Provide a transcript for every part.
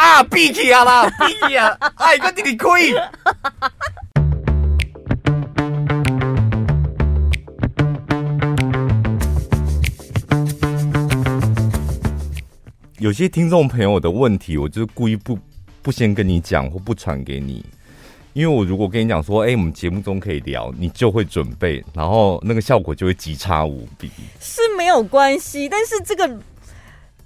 啊，闭气啊啦，闭气啊，哎，个弟弟亏。有些听众朋友的问题，我就是故意不不先跟你讲或不传给你，因为我如果跟你讲说，哎、欸，我们节目中可以聊，你就会准备，然后那个效果就会极差无比。是没有关系，但是这个。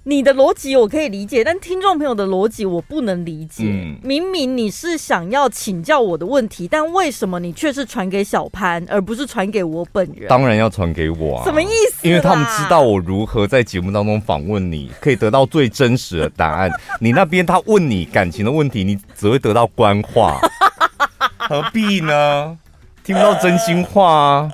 你的逻辑我可以理解，但听众朋友的逻辑我不能理解。嗯、明明你是想要请教我的问题，但为什么你却是传给小潘，而不是传给我本人？当然要传给我啊！什么意思？因为他们知道我如何在节目当中访问你，可以得到最真实的答案。你那边他问你感情的问题，你只会得到官话，何必呢？听不到真心话啊！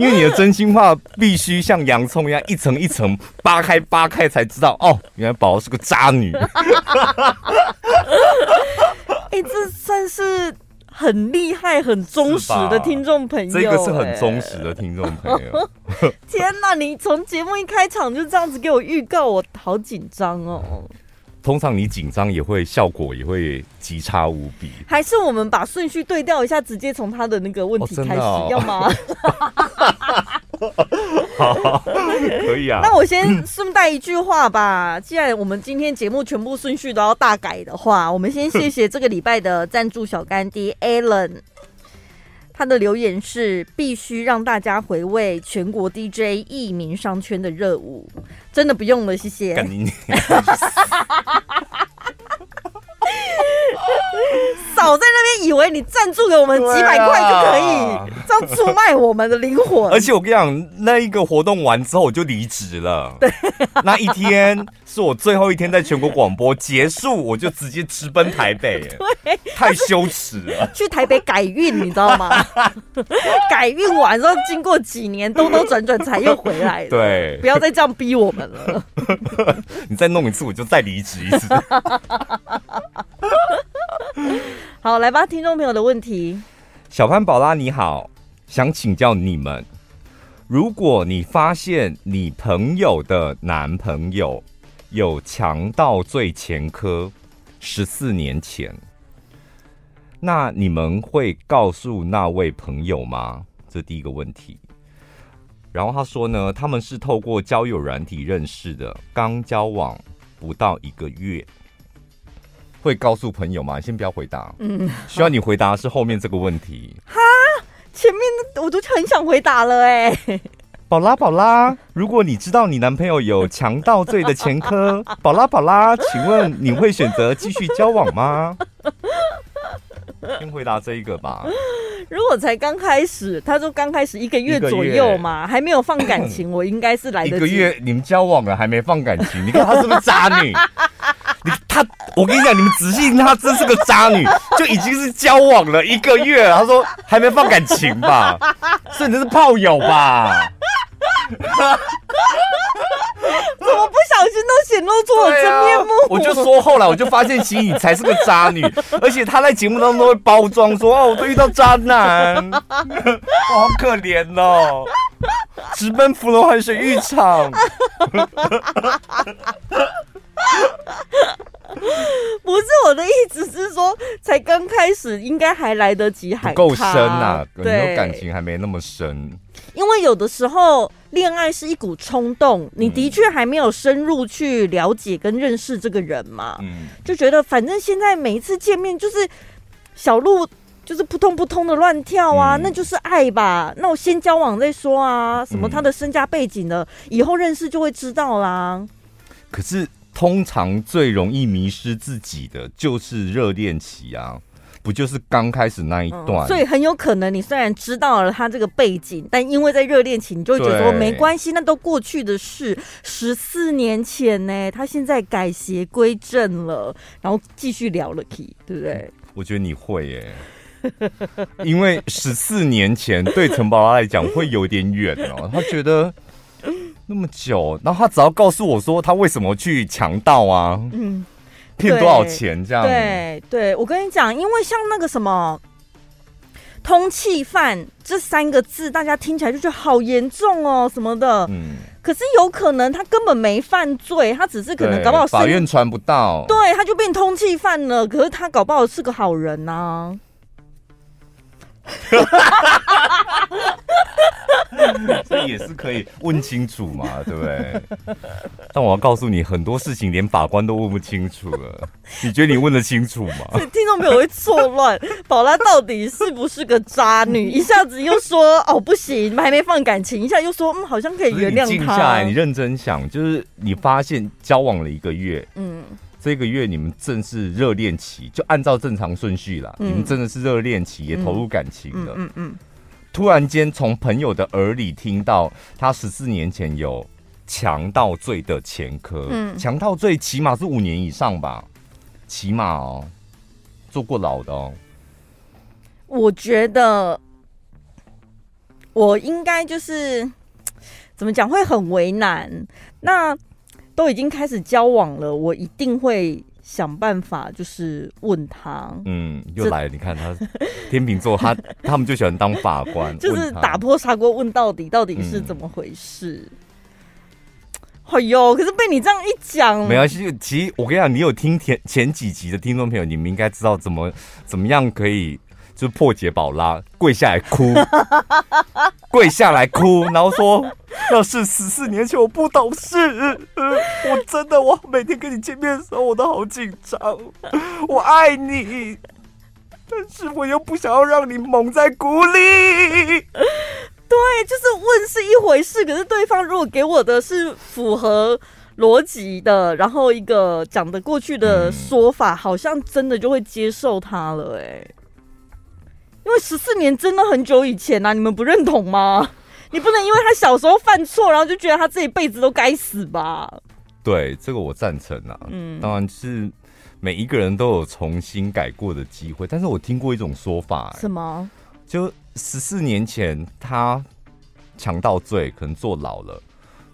因为你的真心话必须像洋葱一样一层一层扒开扒开才知道哦，原来宝宝是个渣女。哎、欸，这算是很厉害、很忠实的听众朋友。这个是很忠实的听众朋友。天哪，你从节目一开场就这样子给我预告，我好紧张哦。通常你紧张也会效果也会极差无比。还是我们把顺序对调一下，直接从他的那个问题开始，哦哦、要吗？好，可以啊。那我先顺带一句话吧。既然我们今天节目全部顺序都要大改的话，我们先谢谢这个礼拜的赞助小干爹 Alan。他的留言是：必须让大家回味全国 DJ 艺名商圈的热舞，真的不用了，谢谢。少 在那边以为你赞助给我们几百块就可以这样出卖我们的灵魂。而且我跟你讲，那一个活动完之后我就离职了。对，那一天是我最后一天在全国广播结束，我就直接直奔台北。对，太羞耻了。去台北改运，你知道吗？改运完之后，经过几年兜兜转转才又回来。对，不要再这样逼我们了。你再弄一次，我就再离职一次。好，来吧，听众朋友的问题。小潘宝拉你好，想请教你们，如果你发现你朋友的男朋友有强盗罪前科，十四年前，那你们会告诉那位朋友吗？这第一个问题。然后他说呢，他们是透过交友软体认识的，刚交往不到一个月。会告诉朋友吗？你先不要回答。嗯，需要你回答的是后面这个问题。哈，前面我都很想回答了哎。宝拉宝拉，如果你知道你男朋友有强盗罪的前科，宝拉宝拉，请问你会选择继续交往吗？先回答这一个吧。如果才刚开始，他说刚开始一个月左右嘛，还没有放感情，我应该是来得及。一个月你们交往了还没放感情，你看他是不是渣女？你他，我跟你讲，你们仔细听，他真是个渣女，就已经是交往了一个月了，他说还没放感情吧，甚至是炮友吧。怎么不小心都显露出我真面目？啊、我就说后来我就发现，其实你才是个渣女，而且她在节目当中都会包装说哦，我都遇到渣男，我好可怜哦，直奔芙蓉海水浴场。不是我的意思是说，才刚开始，应该还来得及海，还够深呐，对，感情还没那么深。因为有的时候，恋爱是一股冲动，你的确还没有深入去了解跟认识这个人嘛，嗯，就觉得反正现在每一次见面就是小鹿就是扑通扑通的乱跳啊，嗯、那就是爱吧。那我先交往再说啊，什么他的身家背景的，以后认识就会知道啦。可是。通常最容易迷失自己的就是热恋期啊，不就是刚开始那一段？嗯，所以很有可能你虽然知道了他这个背景，但因为在热恋期，你就会觉得说没关系，那都过去的事。十四年前呢，他现在改邪归正了，然后继续聊了 key，对不对？我觉得你会耶，因为十四年前对陈宝拉来讲会有点远哦，他觉得。那么久，然后他只要告诉我说他为什么去强盗啊，嗯，骗多少钱这样？对对，我跟你讲，因为像那个什么通气犯这三个字，大家听起来就觉得好严重哦什么的，嗯。可可是有可能他根本没犯罪，他只是可能搞不好法院传不到，对，他就变通缉犯了。可是他搞不好是个好人呐、啊。所以也是可以问清楚嘛，对不对？但我要告诉你，很多事情连法官都问不清楚了。你觉得你问得清楚吗？听众朋友会错乱，宝拉到底是不是个渣女？一下子又说哦不行，还没放感情，一下又说嗯好像可以原谅他。静下来，你认真想，就是你发现交往了一个月，嗯。这个月你们正是热恋期，就按照正常顺序啦。嗯、你们真的是热恋期，也投入感情了。嗯嗯，嗯，嗯。突然间从朋友的耳里听到他十四年前有强盗罪的前科，嗯，强盗罪起码是五年以上吧，起码哦，坐过牢的哦。我觉得我应该就是怎么讲会很为难。那。都已经开始交往了，我一定会想办法，就是问他。嗯，又来了，你看他 天秤座，他他们就喜欢当法官，就是打破砂锅问到底，到底是怎么回事？哎、嗯、呦，可是被你这样一讲，没关系。其实我跟你讲，你有听前前几集的听众朋友，你们应该知道怎么怎么样可以。就破解宝拉跪下来哭，跪下来哭，然后说：“要是十四年前我不懂事，我真的我每天跟你见面的时候我都好紧张。我爱你，但是我又不想要让你蒙在鼓里。”对，就是问是一回事，可是对方如果给我的是符合逻辑的，然后一个讲得过去的说法，好像真的就会接受他了。哎。因为十四年真的很久以前呐、啊，你们不认同吗？你不能因为他小时候犯错，然后就觉得他这一辈子都该死吧？对，这个我赞成啊。嗯，当然是每一个人都有重新改过的机会。但是我听过一种说法、欸，什么？就十四年前他强盗罪可能坐牢了，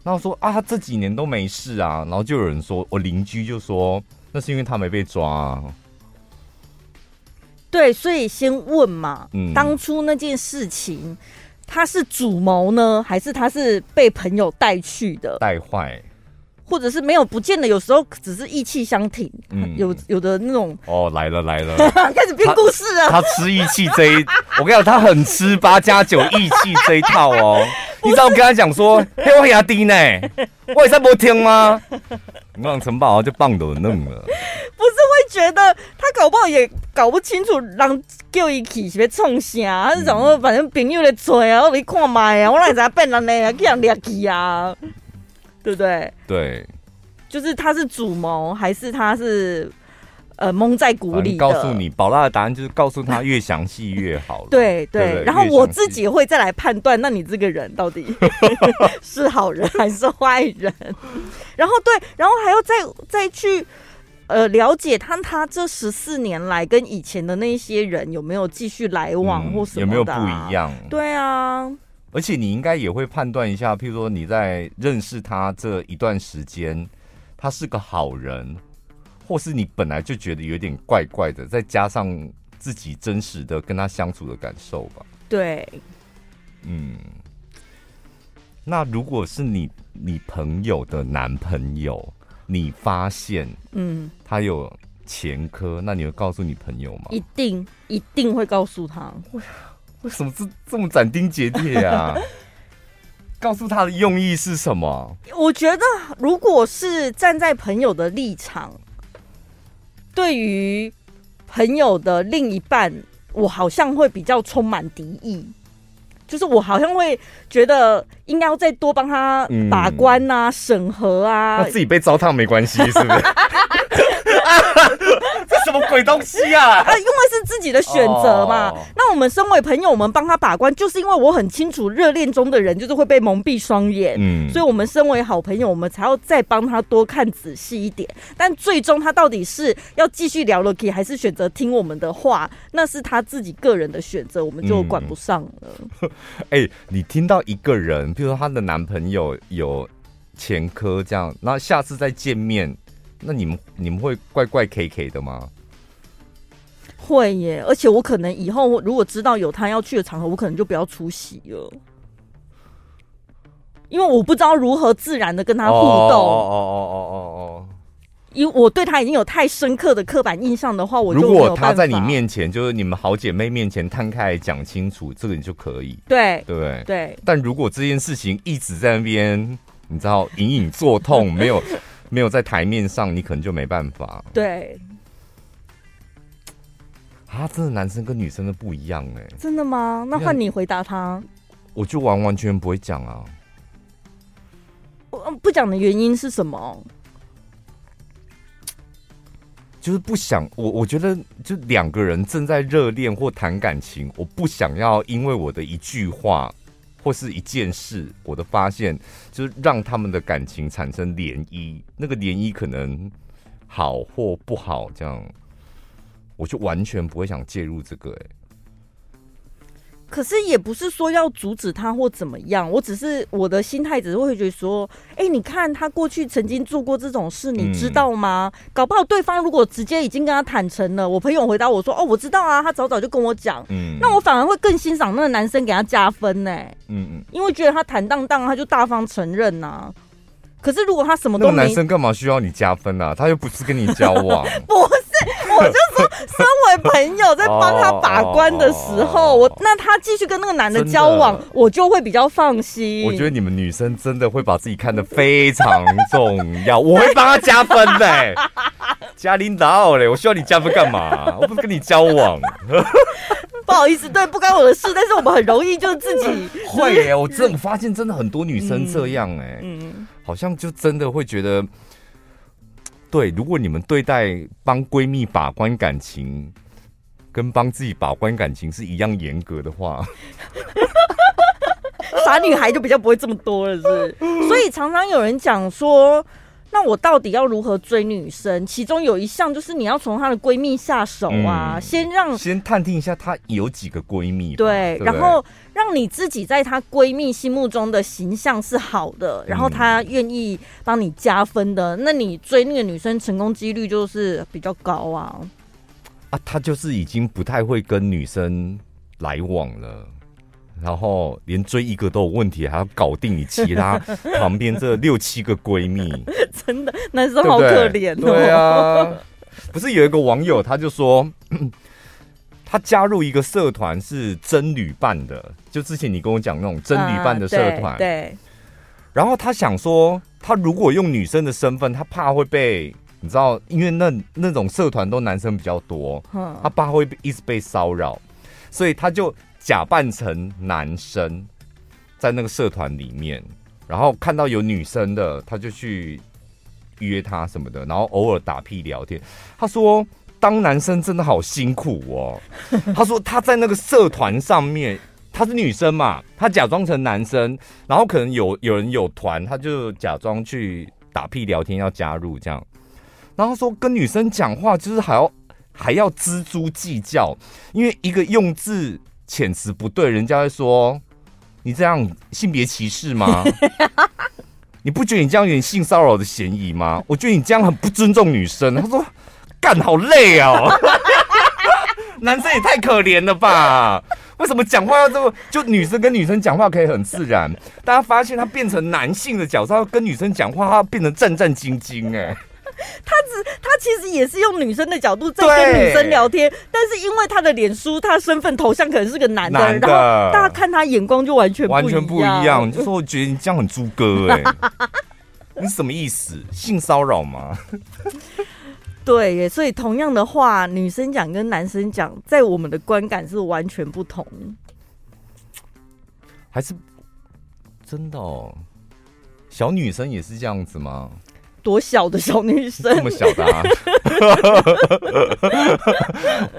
然后说啊，他这几年都没事啊，然后就有人说，我邻居就说，那是因为他没被抓啊。对，所以先问嘛，嗯、当初那件事情，他是主谋呢，还是他是被朋友带去的？带坏，或者是没有不见得，有时候只是意气相挺。嗯，有有的那种哦，来了来了，开始编故事了。他，他吃义气这一，我跟你讲，他很吃八加九义气这一套哦。你知道我跟他讲说，嘿，我压低呢，我也在不听吗？你让城堡就棒都弄了。不是会觉得他搞不好也搞不清楚，让叫一起是要冲啥？他是想说，反正朋友在追啊，我没看麦啊，我哪知道变人呢？这样猎奇啊，对不对？对，就是他是主谋，还是他是？呃，蒙在鼓里。告诉你，宝拉的答案就是告诉他越详细越好。对对，然后我自己会再来判断，那你这个人到底 是好人还是坏人？然后对，然后还要再再去呃了解他他这十四年来跟以前的那些人有没有继续来往或什么、啊嗯、有没有不一样？对啊，而且你应该也会判断一下，譬如说你在认识他这一段时间，他是个好人。或是你本来就觉得有点怪怪的，再加上自己真实的跟他相处的感受吧。对，嗯，那如果是你你朋友的男朋友，你发现嗯他有前科，嗯、那你会告诉你朋友吗？一定一定会告诉他。为为什么这这么斩钉截铁啊？告诉他的用意是什么？我觉得如果是站在朋友的立场。对于朋友的另一半，我好像会比较充满敌意，就是我好像会觉得应该要再多帮他把关啊、嗯、审核啊。那自己被糟蹋没关系，是不是？什么鬼东西啊！啊，因为是自己的选择嘛。Oh. 那我们身为朋友，我们帮他把关，就是因为我很清楚，热恋中的人就是会被蒙蔽双眼。嗯，所以我们身为好朋友，我们才要再帮他多看仔细一点。但最终他到底是要继续聊了 K，还是选择听我们的话，那是他自己个人的选择，我们就管不上了。哎、欸，你听到一个人，比如说她的男朋友有前科这样，那下次再见面，那你们你们会怪怪 K K 的吗？会耶，而且我可能以后如果知道有他要去的场合，我可能就不要出席了。因为我不知道如何自然的跟他互动。哦哦哦哦哦哦。因为我对他已经有太深刻的刻板印象的话，我就如果他在你面前，就是你们好姐妹面前摊开来讲清楚，这个你就可以。对对对。对但如果这件事情一直在那边，你知道隐隐作痛，没有没有在台面上，你可能就没办法。对。啊，真的男生跟女生的不一样哎。真的吗？那换你回答他。我就完完全不会讲啊。我不讲的原因是什么？就是不想我，我觉得就两个人正在热恋或谈感情，我不想要因为我的一句话或是一件事，我的发现就是让他们的感情产生涟漪。那个涟漪可能好或不好，这样我就完全不会想介入这个、欸。哎。可是也不是说要阻止他或怎么样，我只是我的心态只是会觉得说，哎、欸，你看他过去曾经做过这种事，你知道吗？嗯、搞不好对方如果直接已经跟他坦诚了，我朋友回答我说，哦，我知道啊，他早早就跟我讲，嗯，那我反而会更欣赏那个男生给他加分呢、欸，嗯嗯，因为觉得他坦荡荡，他就大方承认呐、啊。可是如果他什么都没，那个男生干嘛需要你加分啊？他又不是跟你交往，不是，我就说，身为朋友在帮他把关的时候，我那他继续跟那个男的交往，我就会比较放心。我觉得你们女生真的会把自己看得非常重要，我会帮他加分的、欸，加领导嘞，我需要你加分干嘛？我不是跟你交往。不好意思，对，不关我的事，但是我们很容易就自己会耶、欸。我真的发现，真的很多女生这样哎、欸，嗯，好像就真的会觉得，对，如果你们对待帮闺蜜把关感情，跟帮自己把关感情是一样严格的话，傻女孩就比较不会这么多了，是不是？所以常常有人讲说。那我到底要如何追女生？其中有一项就是你要从她的闺蜜下手啊，嗯、先让先探听一下她有几个闺蜜，对，然后让你自己在她闺蜜心目中的形象是好的，然后她愿意帮你加分的，嗯、那你追那个女生成功几率就是比较高啊。啊，她就是已经不太会跟女生来往了。然后连追一个都有问题，还要搞定你其他 旁边这六七个闺蜜，真的男生好可怜哦。对啊，不是有一个网友他就说，他加入一个社团是真女伴的，就之前你跟我讲那种真女伴的社团。啊、对。对然后他想说，他如果用女生的身份，他怕会被你知道，因为那那种社团都男生比较多，他怕会一直被骚扰，所以他就。假扮成男生，在那个社团里面，然后看到有女生的，他就去约她什么的，然后偶尔打屁聊天。他说，当男生真的好辛苦哦。他说他在那个社团上面，他是女生嘛，他假装成男生，然后可能有有人有团，他就假装去打屁聊天要加入这样。然后说跟女生讲话就是还要还要錙铢计较，因为一个用字。遣词不对，人家会说你这样性别歧视吗？你不觉得你这样有点性骚扰的嫌疑吗？我觉得你这样很不尊重女生。他说干好累哦，男生也太可怜了吧？为什么讲话要这么？就女生跟女生讲话可以很自然，大家发现他变成男性的角色，要跟女生讲话，他变成战战兢兢哎。他只他其实也是用女生的角度在跟女生聊天，但是因为他的脸书，他身份头像可能是个男的，男的然后大家看他眼光就完全完全不一样。就说我觉得你这样很猪哥哎，你什么意思？性骚扰吗？对耶，所以同样的话，女生讲跟男生讲，在我们的观感是完全不同。还是真的哦？小女生也是这样子吗？多小的小女生，这么小的啊？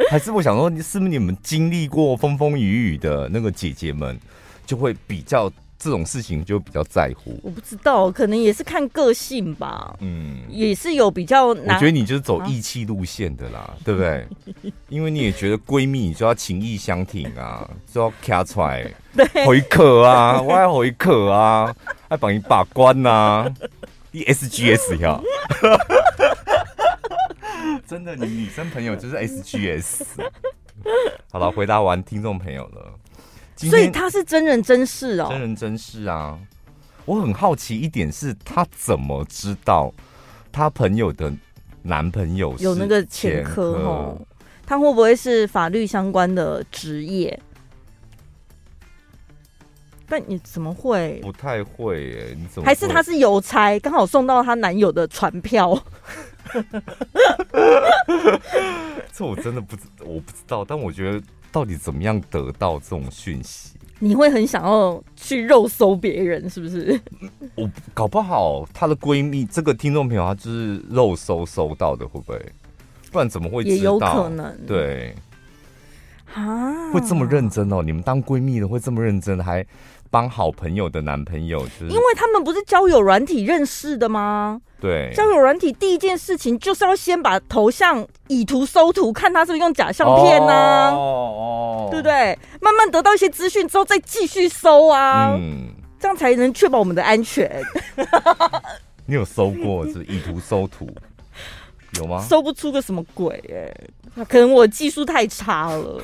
还是我想说，是不是你们经历过风风雨雨的那个姐姐们，就会比较这种事情就比较在乎？我不知道，可能也是看个性吧。嗯，也是有比较难。我觉得你就是走义气路线的啦，啊、对不对？因为你也觉得闺蜜就要情义相挺啊，就要卡出来回客啊，我要回客啊，还帮你把关呐、啊。S G S 呀，真的，你女生朋友就是 S G S。好了，回答完听众朋友了。所以他是真人真事哦，真人真事啊。我很好奇一点是，他怎么知道他朋友的男朋友有那个前科？哦，他会不会是法律相关的职业？但你怎么会？不太会耶，你怎么？还是他是邮差，刚好送到她男友的船票？这我真的不知，我不知道。但我觉得，到底怎么样得到这种讯息？你会很想要去肉搜别人，是不是？我搞不好她的闺蜜，这个听众朋友，她就是肉搜搜到的，会不会？不然怎么会知道？也有可能。对啊，会这么认真哦？你们当闺蜜的会这么认真，还？帮好朋友的男朋友，就是因为他们不是交友软体认识的吗？对，交友软体第一件事情就是要先把头像以图搜图，看他是不是用假相片呢？哦哦，对不对？慢慢得到一些资讯之后，再继续搜啊，嗯，这样才能确保我们的安全。你有搜过是以图搜图有吗？搜不出个什么鬼哎，可能我技术太差了。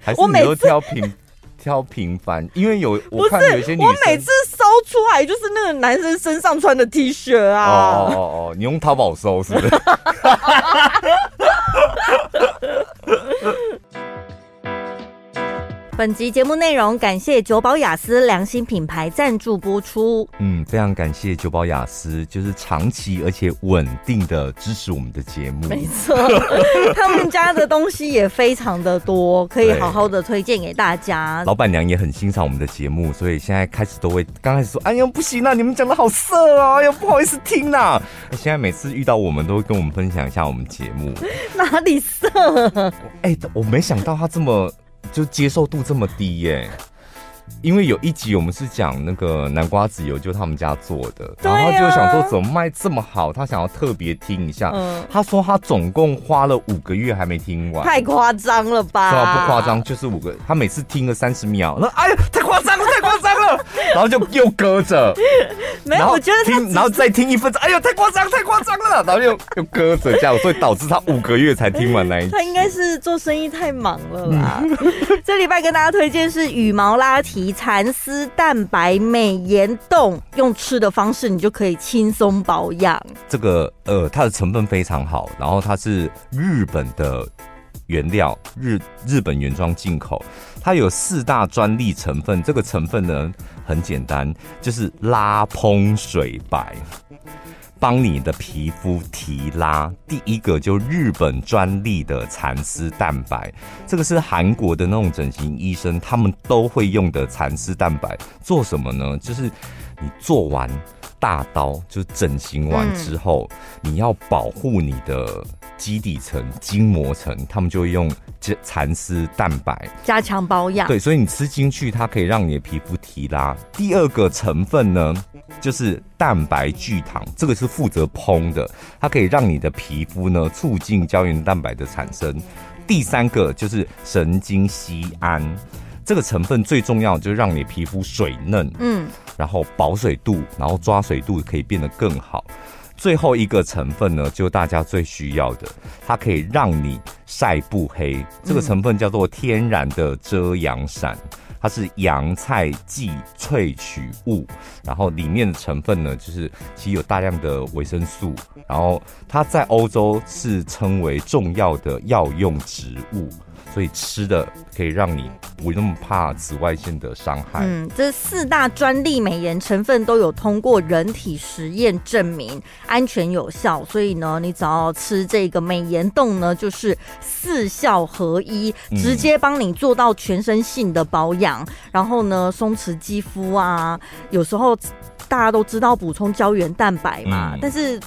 还是你都挑平。挑平凡，因为有我看有些女生，我每次搜出来就是那个男生身上穿的 T 恤啊。哦哦哦，你用淘宝搜是不是？本集节目内容感谢九宝雅思良心品牌赞助播出。嗯，非常感谢九宝雅思，就是长期而且稳定的支持我们的节目。没错，他们家的东西也非常的多，可以好好的推荐给大家。老板娘也很欣赏我们的节目，所以现在开始都会刚开始说：“哎呀，不行啊，你们讲的好色啊，哎呀，不好意思听呐。”现在每次遇到我们都会跟我们分享一下我们节目哪里色？哎、欸，我没想到他这么。就接受度这么低耶、因为有一集我们是讲那个南瓜籽油，就他们家做的，然后他就想说怎么卖这么好，他想要特别听一下。嗯，他说他总共花了五个月还没听完，太夸张了吧？是吧？不夸张，就是五个，他每次听了三十秒，那哎呀，太夸张了，太夸张了，然后就又搁着。没有，我觉得听，然后再听一分钟，哎呦，太夸张，太夸张了，然后又又搁着这样，所以导致他五个月才听完那一集。他应该是做生意太忙了啦。这礼拜跟大家推荐是羽毛拉提蚕丝蛋白美颜冻，用吃的方式你就可以轻松保养。这个呃，它的成分非常好，然后它是日本的原料，日日本原装进口，它有四大专利成分，这个成分呢。很简单，就是拉蓬水白，帮你的皮肤提拉。第一个就日本专利的蚕丝蛋白，这个是韩国的那种整形医生他们都会用的蚕丝蛋白。做什么呢？就是你做完大刀，就是整形完之后，嗯、你要保护你的。基底层、筋膜层，他们就会用这蚕丝蛋白加强保养。对，所以你吃进去，它可以让你的皮肤提拉。第二个成分呢，就是蛋白聚糖，这个是负责烹的，它可以让你的皮肤呢促进胶原蛋白的产生。第三个就是神经酰胺，这个成分最重要就是让你皮肤水嫩，嗯，然后保水度，然后抓水度可以变得更好。最后一个成分呢，就大家最需要的，它可以让你晒不黑。这个成分叫做天然的遮阳伞，它是洋菜剂萃取物，然后里面的成分呢，就是其实有大量的维生素，然后它在欧洲是称为重要的药用植物。所以吃的可以让你不那么怕紫外线的伤害。嗯，这四大专利美颜成分都有通过人体实验证明安全有效，所以呢，你只要吃这个美颜冻呢，就是四效合一，直接帮你做到全身性的保养，嗯、然后呢，松弛肌肤啊，有时候。大家都知道补充胶原蛋白嘛，嗯、但是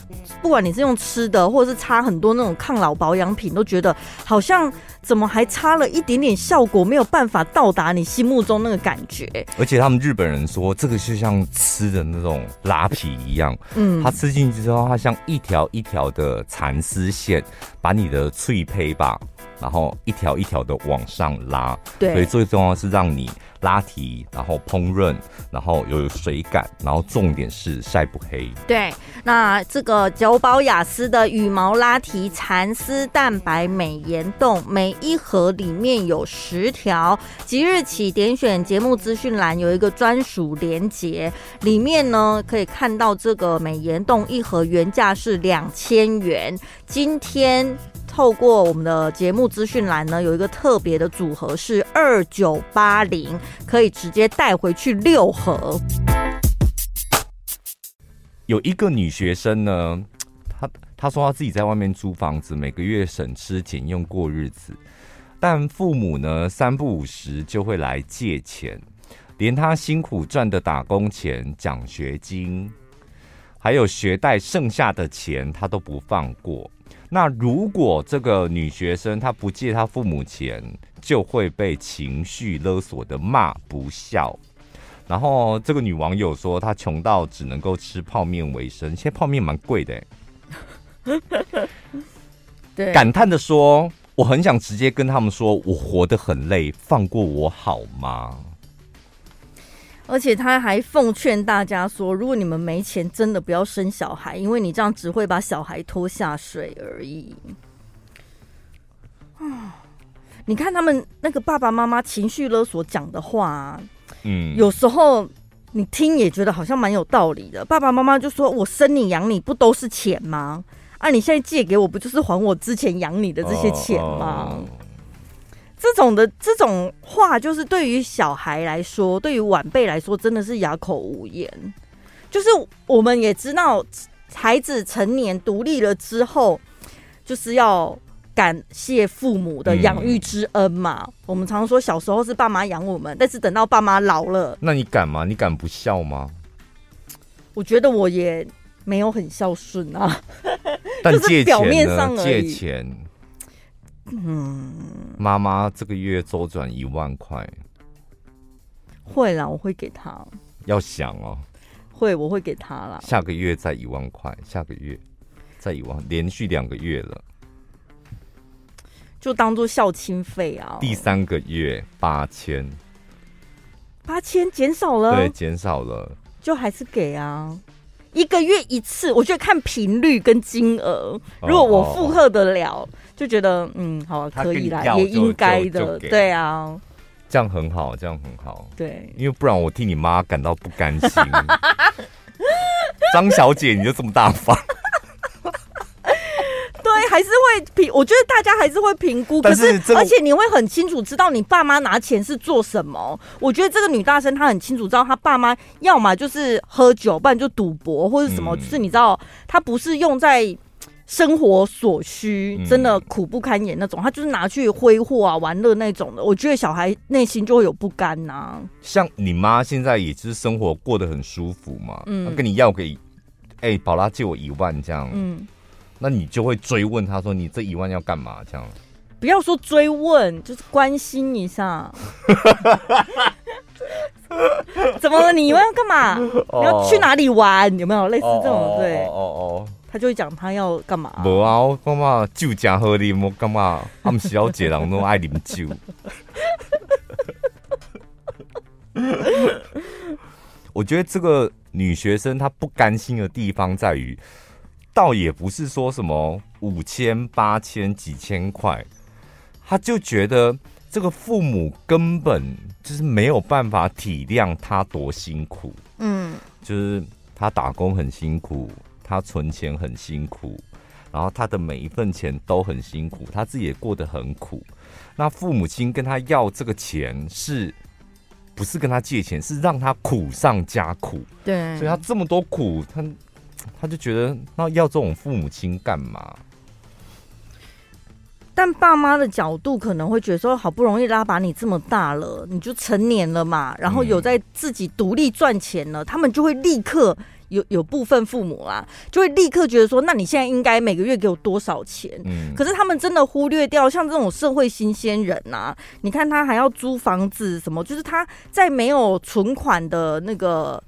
不管你是用吃的，或者是擦很多那种抗老保养品，都觉得好像怎么还差了一点点效果，没有办法到达你心目中那个感觉。而且他们日本人说，这个就像吃的那种拉皮一样，嗯，它吃进去之后，它像一条一条的蚕丝线，把你的脆胚吧，然后一条一条的往上拉。对，所以最重要的是让你。拉提，然后烹饪，然后有水感，然后重点是晒不黑。对，那这个九宝雅思的羽毛拉提蚕丝蛋白美颜冻，每一盒里面有十条，即日起点选节目资讯栏有一个专属连接，里面呢可以看到这个美颜冻一盒原价是两千元，今天透过我们的节目资讯栏呢有一个特别的组合是二九八零，可以直接带回去六盒。有一个女学生呢。她她说她自己在外面租房子，每个月省吃俭用过日子，但父母呢三不五时就会来借钱，连他辛苦赚的打工钱、奖学金，还有学贷剩下的钱，他都不放过。那如果这个女学生她不借她父母钱，就会被情绪勒索的骂不孝。然后这个女网友说，她穷到只能够吃泡面为生，现在泡面蛮贵的欸。对，感叹的说：“我很想直接跟他们说，我活得很累，放过我好吗？”而且他还奉劝大家说：“如果你们没钱，真的不要生小孩，因为你这样只会把小孩拖下水而已。”啊，你看他们那个爸爸妈妈情绪勒索讲的话，嗯，有时候。你听也觉得好像蛮有道理的。爸爸妈妈就说：“我生你养你不都是钱吗？啊，你现在借给我不就是还我之前养你的这些钱吗？” oh. 这种的这种话，就是对于小孩来说，对于晚辈来说，真的是哑口无言。就是我们也知道，孩子成年独立了之后，就是要。感谢父母的养育之恩嘛，嗯、我们常说小时候是爸妈养我们，但是等到爸妈老了，那你敢吗？你敢不孝吗？我觉得我也没有很孝顺啊，但借钱呢？借钱，嗯，妈妈这个月周转一万块，会啦，我会给他。要想哦，会，我会给他啦。下个月再一万块，下个月再一万，连续两个月了。就当做孝亲费啊！第三个月八千，八千减少了，对，减少了，就还是给啊，一个月一次，我觉得看频率跟金额，如果我负荷得了，哦哦哦就觉得嗯，好，可以啦，也应该的，对啊，这样很好，这样很好，对，因为不然我替你妈感到不甘心。张小姐，你就这么大方？对还是会评，我觉得大家还是会评估，可是而且你会很清楚知道你爸妈拿钱是做什么。我觉得这个女大生她很清楚知道，她爸妈要么就是喝酒，不然就赌博或者什么，就是你知道，她不是用在生活所需，真的苦不堪言那种，他就是拿去挥霍啊、玩乐那种的。我觉得小孩内心就会有不甘呐。像你妈现在也是生活过得很舒服嘛，嗯，跟你要给，哎，宝拉借我一万这样，嗯。那你就会追问他说：“你这一万要干嘛？”这样，不要说追问，就是关心一下。怎么了？你以为要干嘛？你要去哪里玩？有没有类似这种？对，哦哦，他就会讲他要干嘛。无啊，我干嘛酒加喝的，我干嘛？他们小姐人都爱啉酒。我觉得这个女学生她不甘心的地方在于。倒也不是说什么五千、八千、几千块，她就觉得这个父母根本就是没有办法体谅她多辛苦。嗯，就是她打工很辛苦，他存钱很辛苦，然后他的每一份钱都很辛苦，他自己也过得很苦。那父母亲跟他要这个钱，是不是跟他借钱？是让他苦上加苦。对，所以他这么多苦，他。他就觉得那要这种父母亲干嘛？但爸妈的角度可能会觉得说，好不容易拉把你这么大了，你就成年了嘛，然后有在自己独立赚钱了，嗯、他们就会立刻有有部分父母啊，就会立刻觉得说，那你现在应该每个月给我多少钱？嗯，可是他们真的忽略掉像这种社会新鲜人啊，你看他还要租房子什么，就是他在没有存款的那个。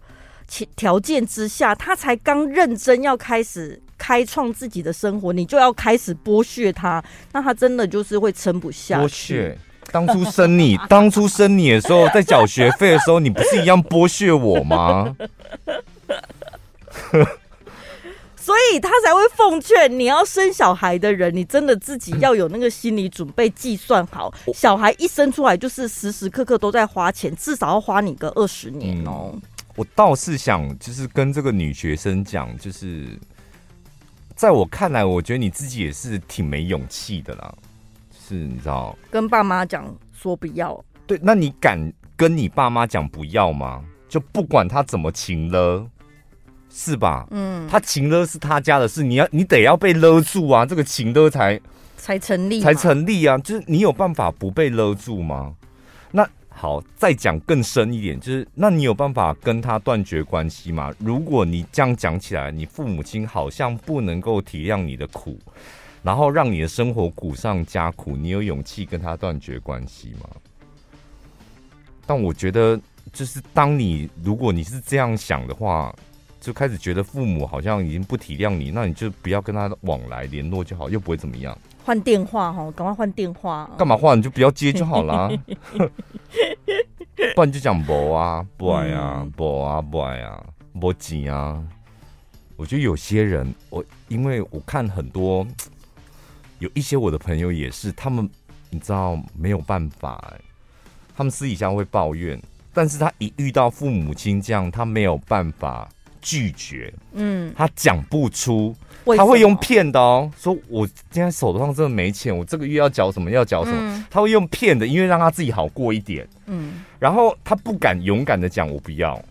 条件之下，他才刚认真要开始开创自己的生活，你就要开始剥削他，那他真的就是会撑不下去。剥削，当初生你，当初生你的时候，在缴学费的时候，你不是一样剥削我吗？所以他才会奉劝你要生小孩的人，你真的自己要有那个心理准备，计算好，小孩一生出来就是时时刻刻都在花钱，至少要花你个二十年哦。嗯，我倒是想，就是跟这个女学生讲，就是在我看来，我觉得你自己也是挺没勇气的啦。是，你知道，跟爸妈讲说不要。对，那你敢跟你爸妈讲不要吗？就不管他怎么情勒，是吧？嗯，他情勒是他家的事，你要你得要被勒住啊，这个情勒才才成立，才成立啊！就是你有办法不被勒住吗？那好，再讲更深一点，就是那你有办法跟他断绝关系吗？如果你这样讲起来，你父母亲好像不能够体谅你的苦。然后让你的生活苦上加苦，你有勇气跟他断绝关系吗？但我觉得，就是当你如果你是这样想的话，就开始觉得父母好像已经不体谅你，那你就不要跟他往来联络就好，又不会怎么样。换电话哈，赶快换电话。干嘛换？你就不要接就好啦。不然就讲不啊，不爱啊，不啊，不爱啊，不急啊。我觉得有些人，我因为我看很多。有一些我的朋友也是，他们你知道没有办法，他们私底下会抱怨，但是他一遇到父母亲这样，他没有办法拒绝，嗯，他讲不出，他会用骗的哦，说我今天手头上真的没钱，我这个月要缴什么要缴什么，嗯，他会用骗的，因为让他自己好过一点，嗯，然后他不敢勇敢的讲我不要，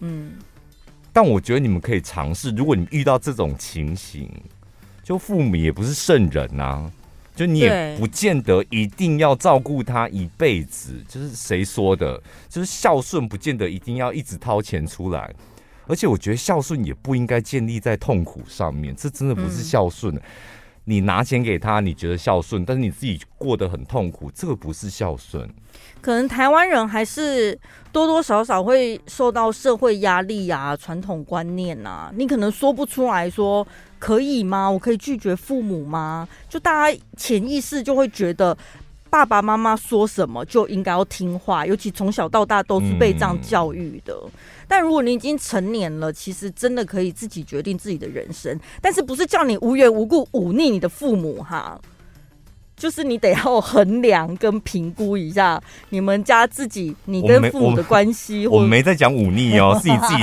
嗯，但我觉得你们可以尝试，如果你遇到这种情形。就父母也不是圣人呐、啊，就你也不见得一定要照顾他一辈子。就是谁说的？就是孝顺不见得一定要一直掏钱出来，而且我觉得孝顺也不应该建立在痛苦上面，这真的不是孝顺。嗯你拿钱给他，你觉得孝顺，但是你自己过得很痛苦，这个不是孝顺。可能台湾人还是多多少少会受到社会压力啊、传统观念啊，你可能说不出来说可以吗？我可以拒绝父母吗？就大家潜意识就会觉得。爸爸妈妈说什么就应该要听话，尤其从小到大都是被这样教育的。嗯。但如果你已经成年了，其实真的可以自己决定自己的人生，但是不是叫你无缘无故忤逆你的父母哈？就是你得要衡量跟评估一下你们家自己你跟父母的关系。我们没在讲忤逆哦，是你自己，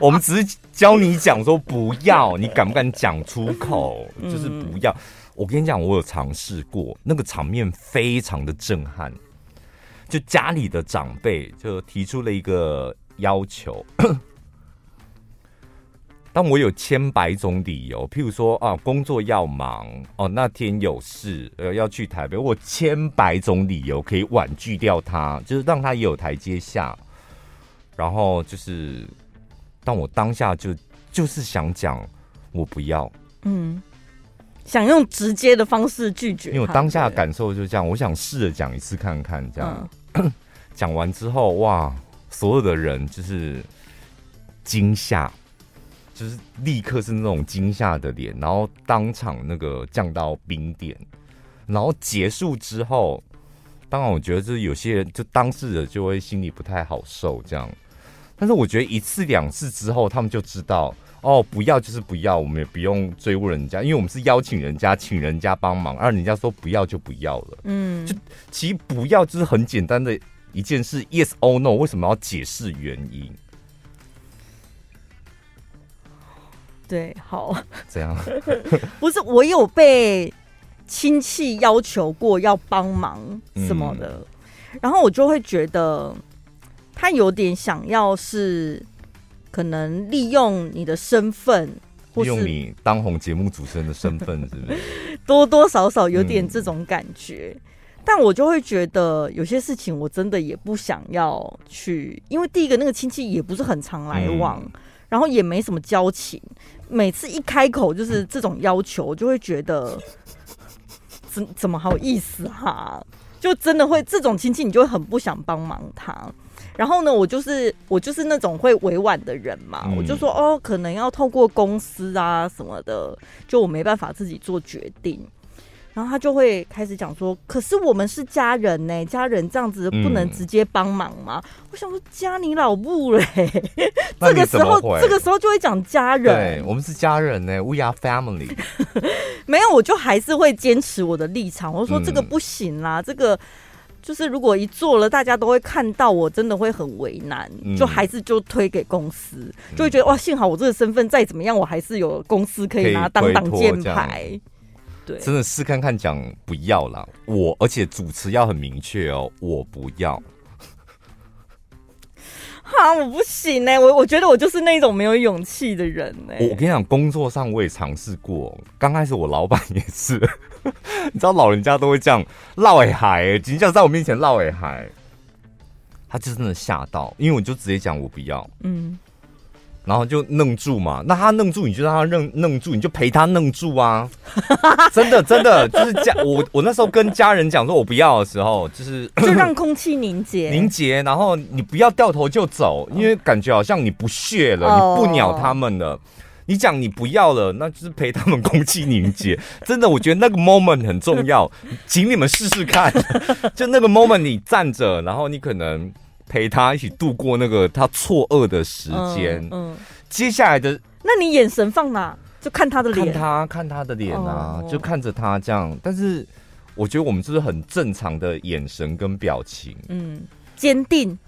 我们只是教你讲说不要，你敢不敢讲出口？就是不要。我跟你讲，我有尝试过，那个场面非常的震撼。就家里的长辈就提出了一个要求，但我有千百种理由，譬如说啊，工作要忙哦，那天有事呃要去台北，我千百种理由可以婉拒掉他，就是让他也有台阶下。然后就是，但我当下就就是想讲，我不要，嗯。想用直接的方式拒绝，因为我当下的感受就是这样。我想试着讲一次看看，这样讲、嗯、完之后，哇，所有的人就是惊吓，就是立刻是那种惊吓的脸，然后当场那个降到冰点，然后结束之后，当然我觉得就是有些人就当事者就会心里不太好受，这样。但是我觉得一次两次之后，他们就知道。哦，不要就是不要，我们也不用追问人家，因为我们是邀请人家，请人家帮忙，而人家说不要就不要了。嗯，就其实不要就是很简单的一件事，yes or no，为什么要解释原因？对，好，这样 不是我有被亲戚要求过要帮忙什么的，嗯，然后我就会觉得他有点想要是。可能利用你的身份，利用你当红节目主持人的身份，是不是？多多少少有点这种感觉，嗯，但我就会觉得有些事情我真的也不想要去，因为第一个那个亲戚也不是很常来往，嗯，然后也没什么交情，每次一开口就是这种要求，我就会觉得怎怎么好意思哈，啊？就真的会这种亲戚，你就会很不想帮忙他。然后呢，我就是我就是那种会委婉的人嘛，嗯、我就说哦，可能要透过公司啊什么的，就我没办法自己做决定。然后他就会开始讲说：“可是我们是家人呢，家人这样子不能直接帮忙吗？”嗯、我想说：“加你老母嘞！”这个时候，这个时候就会讲家人。对，我们是家人呢，We are family。没有，我就还是会坚持我的立场。我说这个不行啦，嗯、这个就是如果一做了，大家都会看到，我真的会很为难。嗯、就还是就推给公司，就会觉得哇，幸好我这个身份再怎么样，我还是有公司可以拿当挡箭牌。对，真的试看看讲不要啦，我而且主持要很明确哦，我不要。啊，我不行呢、欸，我我觉得我就是那种没有勇气的人呢、欸。我跟你讲，工作上我也尝试过，刚开始我老板也是，你知道老人家都会这样闹哎嗨，就像在我面前闹哎嗨，他就真的吓到，因为我就直接讲我不要，嗯。然后就愣住嘛，那他愣住，你就让他愣愣住，你就陪他愣住啊！真的真的就是家我我那时候跟家人讲说我不要的时候，就是 就让空气凝结 凝结，然后你不要掉头就走，因为感觉好像你不屑了，哦、你不鸟他们了。你讲你不要了，那就是陪他们空气凝结。真的，我觉得那个 moment 很重要，请你们试试看。就那个 moment，你站着，然后你可能。陪他一起度过那个他错愕的时间。嗯，嗯，接下来的，那你眼神放哪？就看他的脸，看他看他的脸啊，哦、就看着他这样。但是我觉得我们就是很正常的眼神跟表情，嗯，坚定。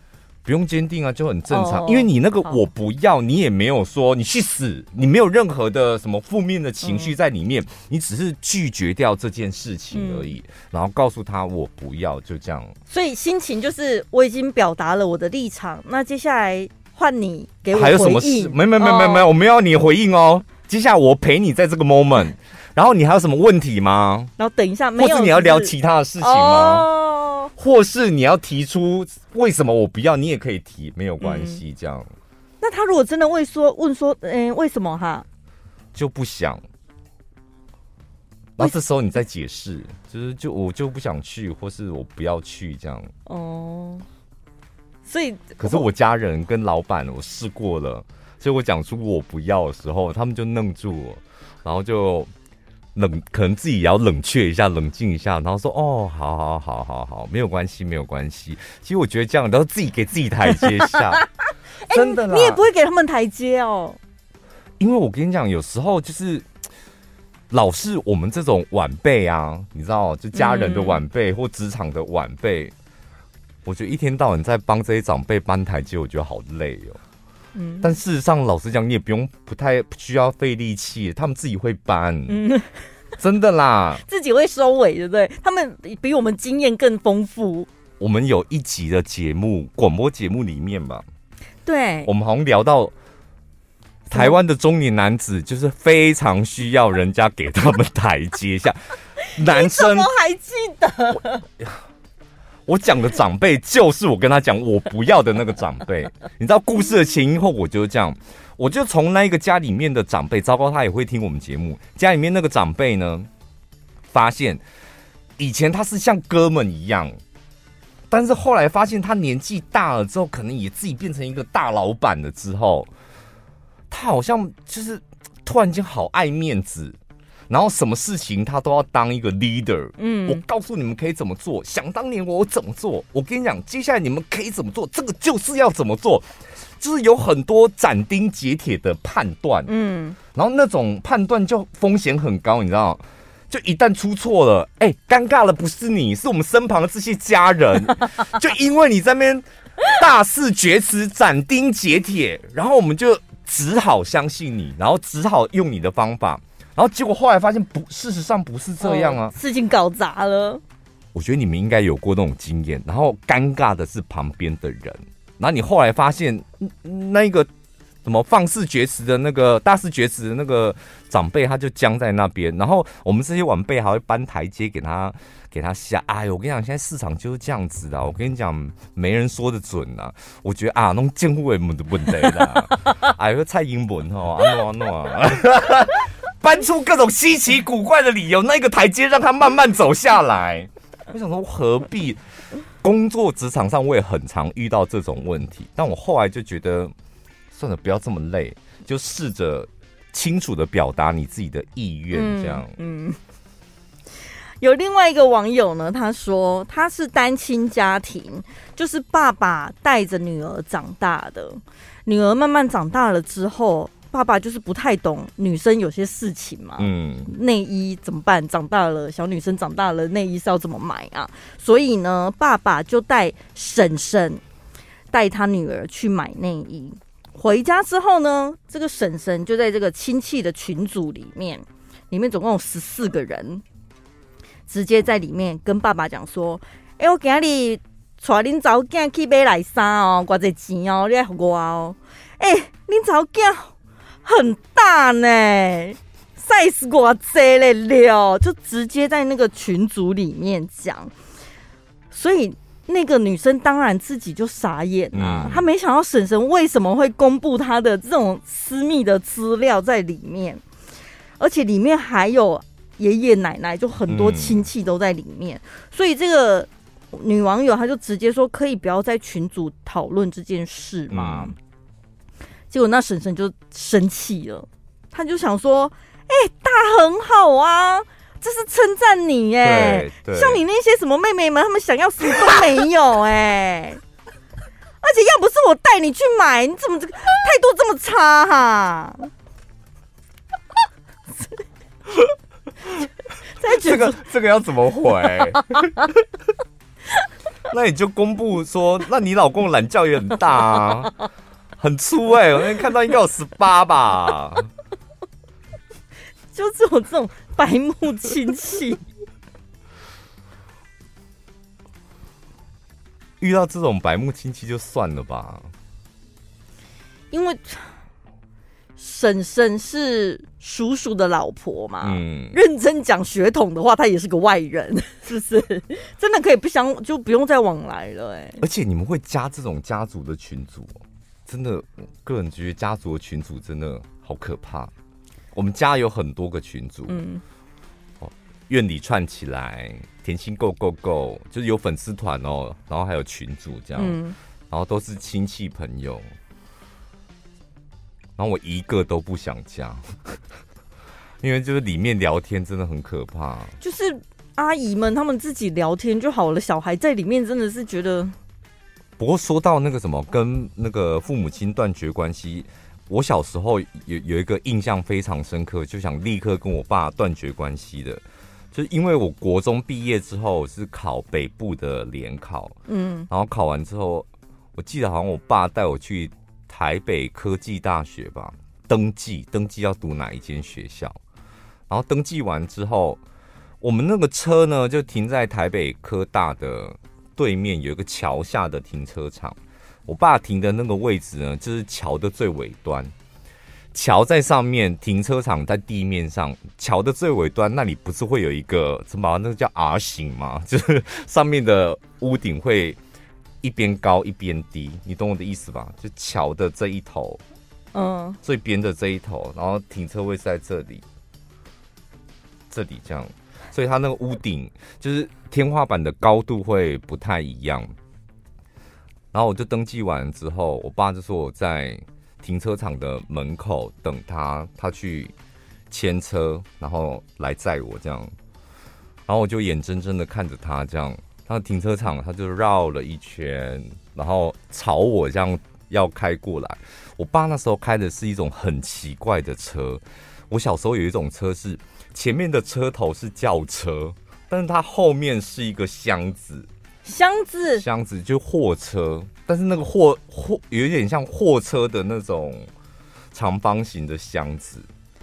不用坚定啊，就很正常，因为你那个我不要，你也没有说你去死，你没有任何的什么负面的情绪在里面，你只是拒绝掉这件事情而已，然后告诉他我不要，就这样。所以心情就是我已经表达了我的立场，那接下来换你给我回应。还有什么事？没没没没没，我没有你回应哦。接下来我陪你在这个 moment，然后你还有什么问题吗？然后等一下，没有，或是你要聊其他的事情吗？或是你要提出为什么我不要，你也可以提，没有关系。这样、嗯，那他如果真的会说问说，嗯、欸，为什么哈？就不想。那这时候你再解释，就是就我就不想去，或是我不要去这样。哦。所以，可是我家人跟老板，我试过了，所以我讲出我不要的时候，他们就愣住我，然后就。冷，可能自己也要冷却一下，冷静一下，然后说：“哦，好好好好好，没有关系，没有关系。”其实我觉得这样，都是自己给自己台阶下，真的啦、欸。你也不会给他们台阶哦，因为我跟你讲，有时候就是老是我们这种晚辈啊，你知道，就家人的晚辈或职场的晚辈，嗯、我觉得一天到晚在帮这些长辈搬台阶，我觉得好累哦。嗯，但事实上，老实讲，你也不用不太需要费力气，他们自己会搬，嗯，真的啦，自己会收尾，对不对？他们比我们经验更丰富。我们有一集的节目，广播节目里面吧，对，我们好像聊到台湾的中年男子，就是非常需要人家给他们台阶下，男生我还记得。我讲的长辈就是我跟他讲我不要的那个长辈，你知道故事的前因后果就是这样。我就从那一个家里面的长辈，糟糕，他也会听我们节目。家里面那个长辈呢，发现以前他是像哥们一样，但是后来发现他年纪大了之后，可能也自己变成一个大老板了之后，他好像就是突然间好爱面子。然后什么事情他都要当一个 leader，嗯，我告诉你们可以怎么做。想当年我怎么做？我跟你讲，接下来你们可以怎么做？这个就是要怎么做，就是有很多斩钉截铁的判断，嗯，然后那种判断就风险很高，你知道？就一旦出错了，哎，尴尬的不是你，是我们身旁的这些家人，就因为你在那边大肆厥词、斩钉截铁，然后我们就只好相信你，然后只好用你的方法。然后结果后来发现不，事实上不是这样啊，事情搞砸了。我觉得你们应该有过那种经验。然后尴尬的是旁边的人。然后你后来发现，那个什么放肆绝词的那个大肆绝词的那个长辈，他就僵在那边。然后我们这些晚辈还会搬台阶给他，给他下。哎呦，我跟你讲，现在市场就是这样子的。我跟你讲，没人说的准啊。我觉得啊，那种见护为的问题啦。哎呦，蔡英文哦，阿诺阿诺啊。搬出各种稀奇古怪的理由，那个台阶让他慢慢走下来。我想说，何必？工作职场上我也很常遇到这种问题，但我后来就觉得，算了，不要这么累，就试着清楚的表达你自己的意愿，这样。嗯。嗯有另外一个网友呢，他说他是单亲家庭，就是爸爸带着女儿长大的，女儿慢慢长大了之后。爸爸就是不太懂女生有些事情嘛，嗯，内衣怎么办？长大了，小女生长大了，内衣是要怎么买啊？所以呢，爸爸就带婶婶带他女儿去买内衣。回家之后呢，这个婶婶就在这个亲戚的群组里面，里面总共有十四个人，直接在里面跟爸爸讲说：“哎、欸，我今日带恁查某囝去买来衫哦，偌济钱哦，你爱给我哦。欸”哎，恁查某囝。很大呢，size 我这了了，就直接在那个群组里面讲，所以那个女生当然自己就傻眼啊，她没想到婶婶为什么会公布她的这种私密的资料在里面，而且里面还有爷爷奶奶，就很多亲戚都在里面，所以这个女网友她就直接说，可以不要在群组讨论这件事吗？结果那婶婶就生气了，他就想说：“哎、欸，大很好啊，这是称赞你哎，像你那些什么妹妹们，她们想要什么都没有哎，而且要不是我带你去买，你怎么这个态度这么差哈、啊？”这个这个要怎么回？那你就公布说，那你老公懒觉也很大啊。很粗哎、欸，我那天看到应该有十八吧，就是我这种白目亲戚，遇到这种白目亲戚就算了吧，因为婶婶是叔叔的老婆嘛，嗯，认真讲血统的话，她也是个外人，是不是？真的可以不相就不用再往来了哎、欸，而且你们会加这种家族的群组哦。真的，个人觉得家族的群组真的好可怕。我们家有很多个群组，嗯，哦，院里串起来，甜心 Go Go Go，就是有粉丝团哦，然后还有群组这样，嗯，然后都是亲戚朋友，然后我一个都不想加，因为就是里面聊天真的很可怕。就是阿姨们他们自己聊天就好了，小孩在里面真的是觉得。不过说到那个什么，跟那个父母亲断绝关系，我小时候有有一个印象非常深刻，就想立刻跟我爸断绝关系的，就是因为我国中毕业之后是考北部的联考，嗯，然后考完之后，我记得好像我爸带我去台北科技大学吧，登记登记要读哪一间学校，然后登记完之后，我们那个车呢就停在台北科大的。对面有一个桥下的停车场，我爸停的那个位置呢，就是桥的最尾端。桥在上面，停车场在地面上。桥的最尾端那里不是会有一个什么？那个叫 R 型吗？就是上面的屋顶会一边高一边低，你懂我的意思吧？就桥的这一头，嗯，最边的这一头，然后停车位是在这里，这里这样。所以它那个屋顶就是天花板的高度会不太一样，然后我就登记完之后，我爸就说我在停车场的门口等他，他去牵车，然后来载我这样，然后我就眼睁睁的看着他这样，他的停车场他就绕了一圈，然后朝我这样要开过来。我爸那时候开的是一种很奇怪的车，我小时候有一种车是。前面的车头是轿车，但是它后面是一个箱子，箱子，箱子就货车，但是那个货货有点像货车的那种长方形的箱子。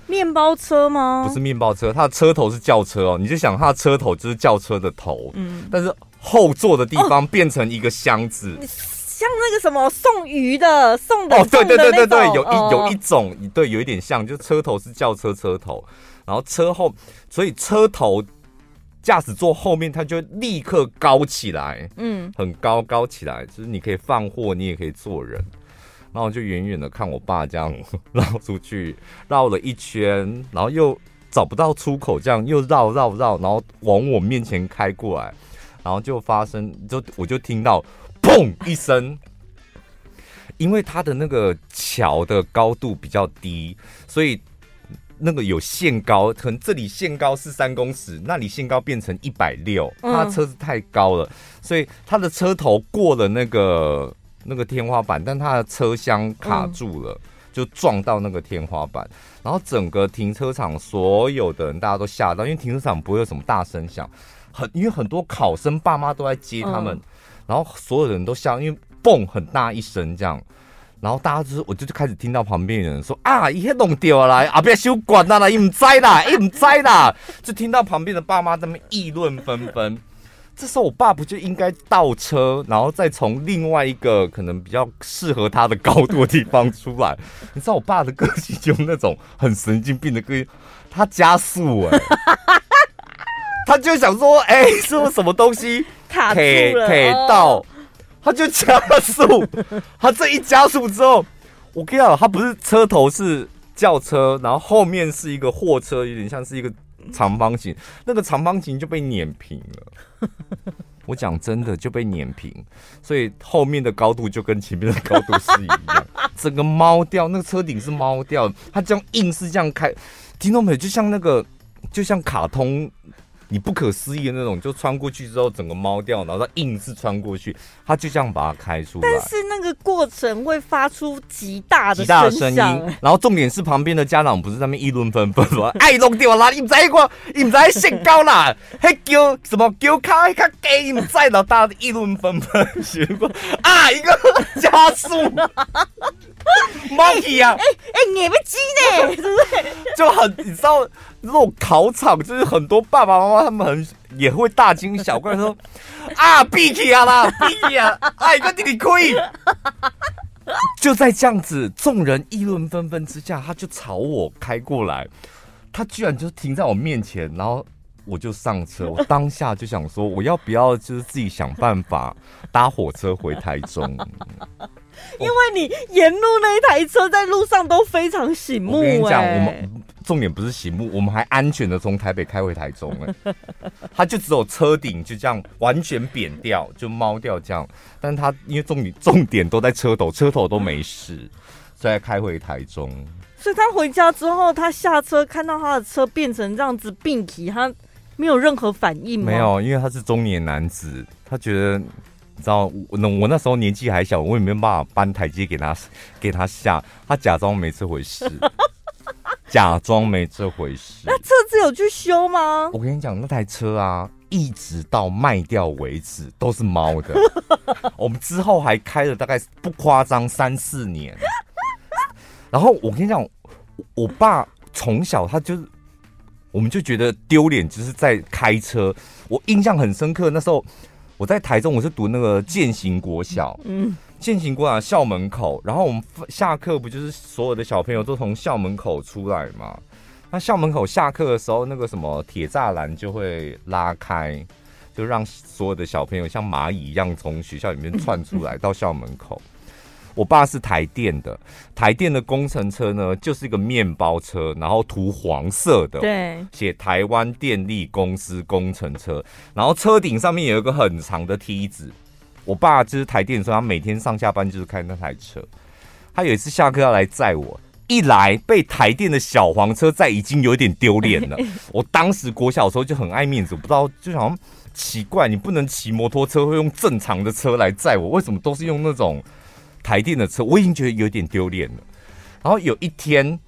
面包车吗？不是面包车，它的车头是轿车哦，你就想它的车头就是轿车的头，嗯，但是后座的地方变成一个箱子，哦、像那个什么送鱼的送的，哦，对对对对对，有一有一种，对，有一点像，就车头是轿车车头。然后车后，所以车头驾驶座后面，它就立刻高起来，嗯，很高高起来，就是你可以放货，你也可以坐人。然后我就远远的看我爸这样绕出去，绕了一圈，然后又找不到出口，这样又绕绕绕，然后往我面前开过来，然后就发生，就我就听到砰一声，因为它的那个桥的高度比较低，所以。那个有限高，可能这里限高是三公尺，那里限高变成一百六，他车子太高了，所以他的车头过了那个那个天花板，但他的车厢卡住了，就撞到那个天花板，然后整个停车场所有的人大家都吓到，因为停车场不会有什么大声响，很因为很多考生爸妈都在接他们，然后所有人都吓，因为嘣很大一声这样。然后大家就是，我就就开始听到旁边有人说啊，伊迄弄掉了，啊，不要修管啦，伊唔知啦，伊唔知啦，就听到旁边的爸妈在那边议论纷纷。这时候我爸不就应该倒车，然后再从另外一个可能比较适合他的高度的地方出来？你知道我爸的个性就那种很神经病的个性，他加速哎、欸，他就想说哎，是不是什么东西卡住了？可以到。他就加速，他这一加速之后，我跟你讲，他不是车头是轿车，然后后面是一个货车，有点像是一个长方形，那个长方形就被碾平了。我讲真的就被碾平，所以后面的高度就跟前面的高度是一样，整个猫掉，那个车顶是猫掉，他这样硬是这样开，听到没有？就像那个，就像卡通。你不可思议的那种，就穿过去之后整个猫掉，然后它硬是穿过去，它就这样把它开出来。但是那个过程会发出极大的极大的声音，然后重点是旁边的家长不是在那边议论纷纷说：“哎，弄掉啦，你唔知我，你唔知限高啦，还叫什么叫卡？还卡给，唔知然后大家议论纷纷，结果啊一个加速，猫皮啊，哎哎，你不急呢，是不是？就很你知道。这种考场就是很多爸爸妈妈他们很也会大惊小怪说 啊，闭气啊啦，闭气啊，哎，个弟弟亏。就在这样子众人议论纷纷之下，他就朝我开过来，他居然就停在我面前，然后我就上车。我当下就想说，我要不要就是自己想办法搭火车回台中？因为你沿路那一台车在路上都非常醒目。我跟你讲，我们。重点不是醒目，我们还安全的从台北开回台中哎，他就只有车顶就这样完全扁掉，就猫掉这样，但他因为重点重点都在车头，车头都没事，所以开回台中。所以他回家之后，他下车看到他的车变成这样子病起，他没有任何反应吗？没有，因为他是中年男子，他觉得你知道我那我那时候年纪还小，我也没有办法搬台阶给他给他下，他假装没这回事。假装没这回事。那车子有去修吗？我跟你讲，那台车啊，一直到卖掉为止都是猫的。我们之后还开了大概不夸张三四年。然后我跟你讲，我爸从小他就是，我们就觉得丢脸，就是在开车。我印象很深刻，那时候我在台中，我是读那个建行国小。嗯。践行国小校门口，然后我们下课不就是所有的小朋友都从校门口出来嘛？那校门口下课的时候，那个什么铁栅栏就会拉开，就让所有的小朋友像蚂蚁一样从学校里面窜出来到校门口。我爸是台电的，台电的工程车呢，就是一个面包车，然后涂黄色的，对，写台湾电力公司工程车，然后车顶上面有一个很长的梯子。我爸就是台电的时候，他每天上下班就是开那台车。他有一次下课要来载我，一来被台电的小黄车载，已经有点丢脸了。我当时国小的时候就很爱面子，我不知道就好像奇怪，你不能骑摩托车，会用正常的车来载我，为什么都是用那种台电的车？我已经觉得有点丢脸了。然后有一天，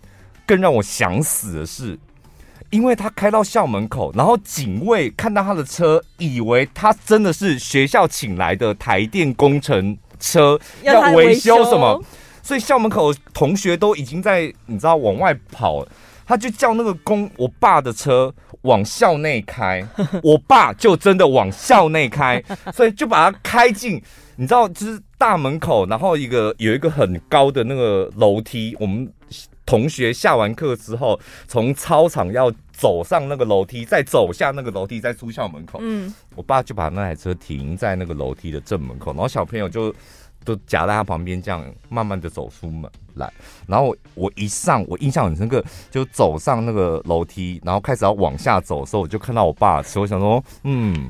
更让我想死的是。因为他开到校门口，然后警卫看到他的车，以为他真的是学校请来的台电工程车要维修什么，所以校门口同学都已经在你知道往外跑，他就叫那个公我爸的车往校内开，我爸就真的往校内开，所以就把他开进，你知道就是大门口，然后一个有一个很高的那个楼梯，我们。同学下完课之后，从操场要走上那个楼梯，再走下那个楼梯，再出校门口。嗯，我爸就把那台车停在那个楼梯的正门口，然后小朋友就都夹在他旁边，这样慢慢的走出门来。然后我，我一上，我印象很深刻，就走上那个楼梯，然后开始要往下走的时候，我就看到我爸的车，我想说，嗯，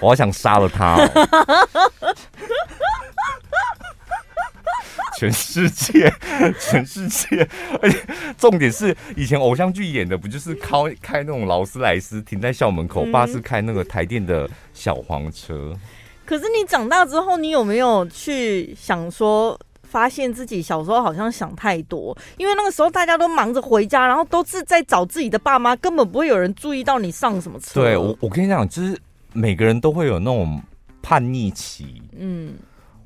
我好想杀了他哦。全世界，全世界，而且重点是以前偶像剧演的不就是开开那种劳斯莱斯停在校门口，爸是开那个台电的小黄车。可是你长大之后，你有没有去想说？发现自己小时候好像想太多，因为那个时候大家都忙着回家，然后都是在找自己的爸妈，根本不会有人注意到你上什么车。对，我我跟你讲，就是每个人都会有那种叛逆期。嗯，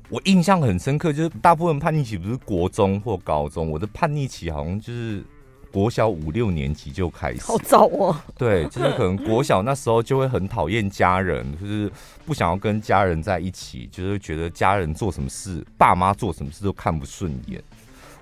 我印象很深刻，就是大部分叛逆期不是国中或高中，我的叛逆期好像就是。国小五六年级就开始，好早哦。对，就是可能国小那时候就会很讨厌家人，就是不想要跟家人在一起，就是觉得家人做什么事，爸妈做什么事都看不顺眼。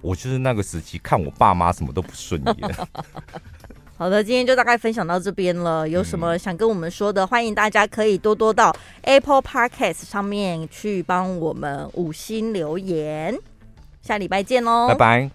我就是那个时期看我爸妈什么都不顺眼。好的，今天就大概分享到这边了。有什么想跟我们说的，欢迎大家可以多多到 Apple Podcast 上面去帮我们五星留言。下礼拜见喽，拜拜。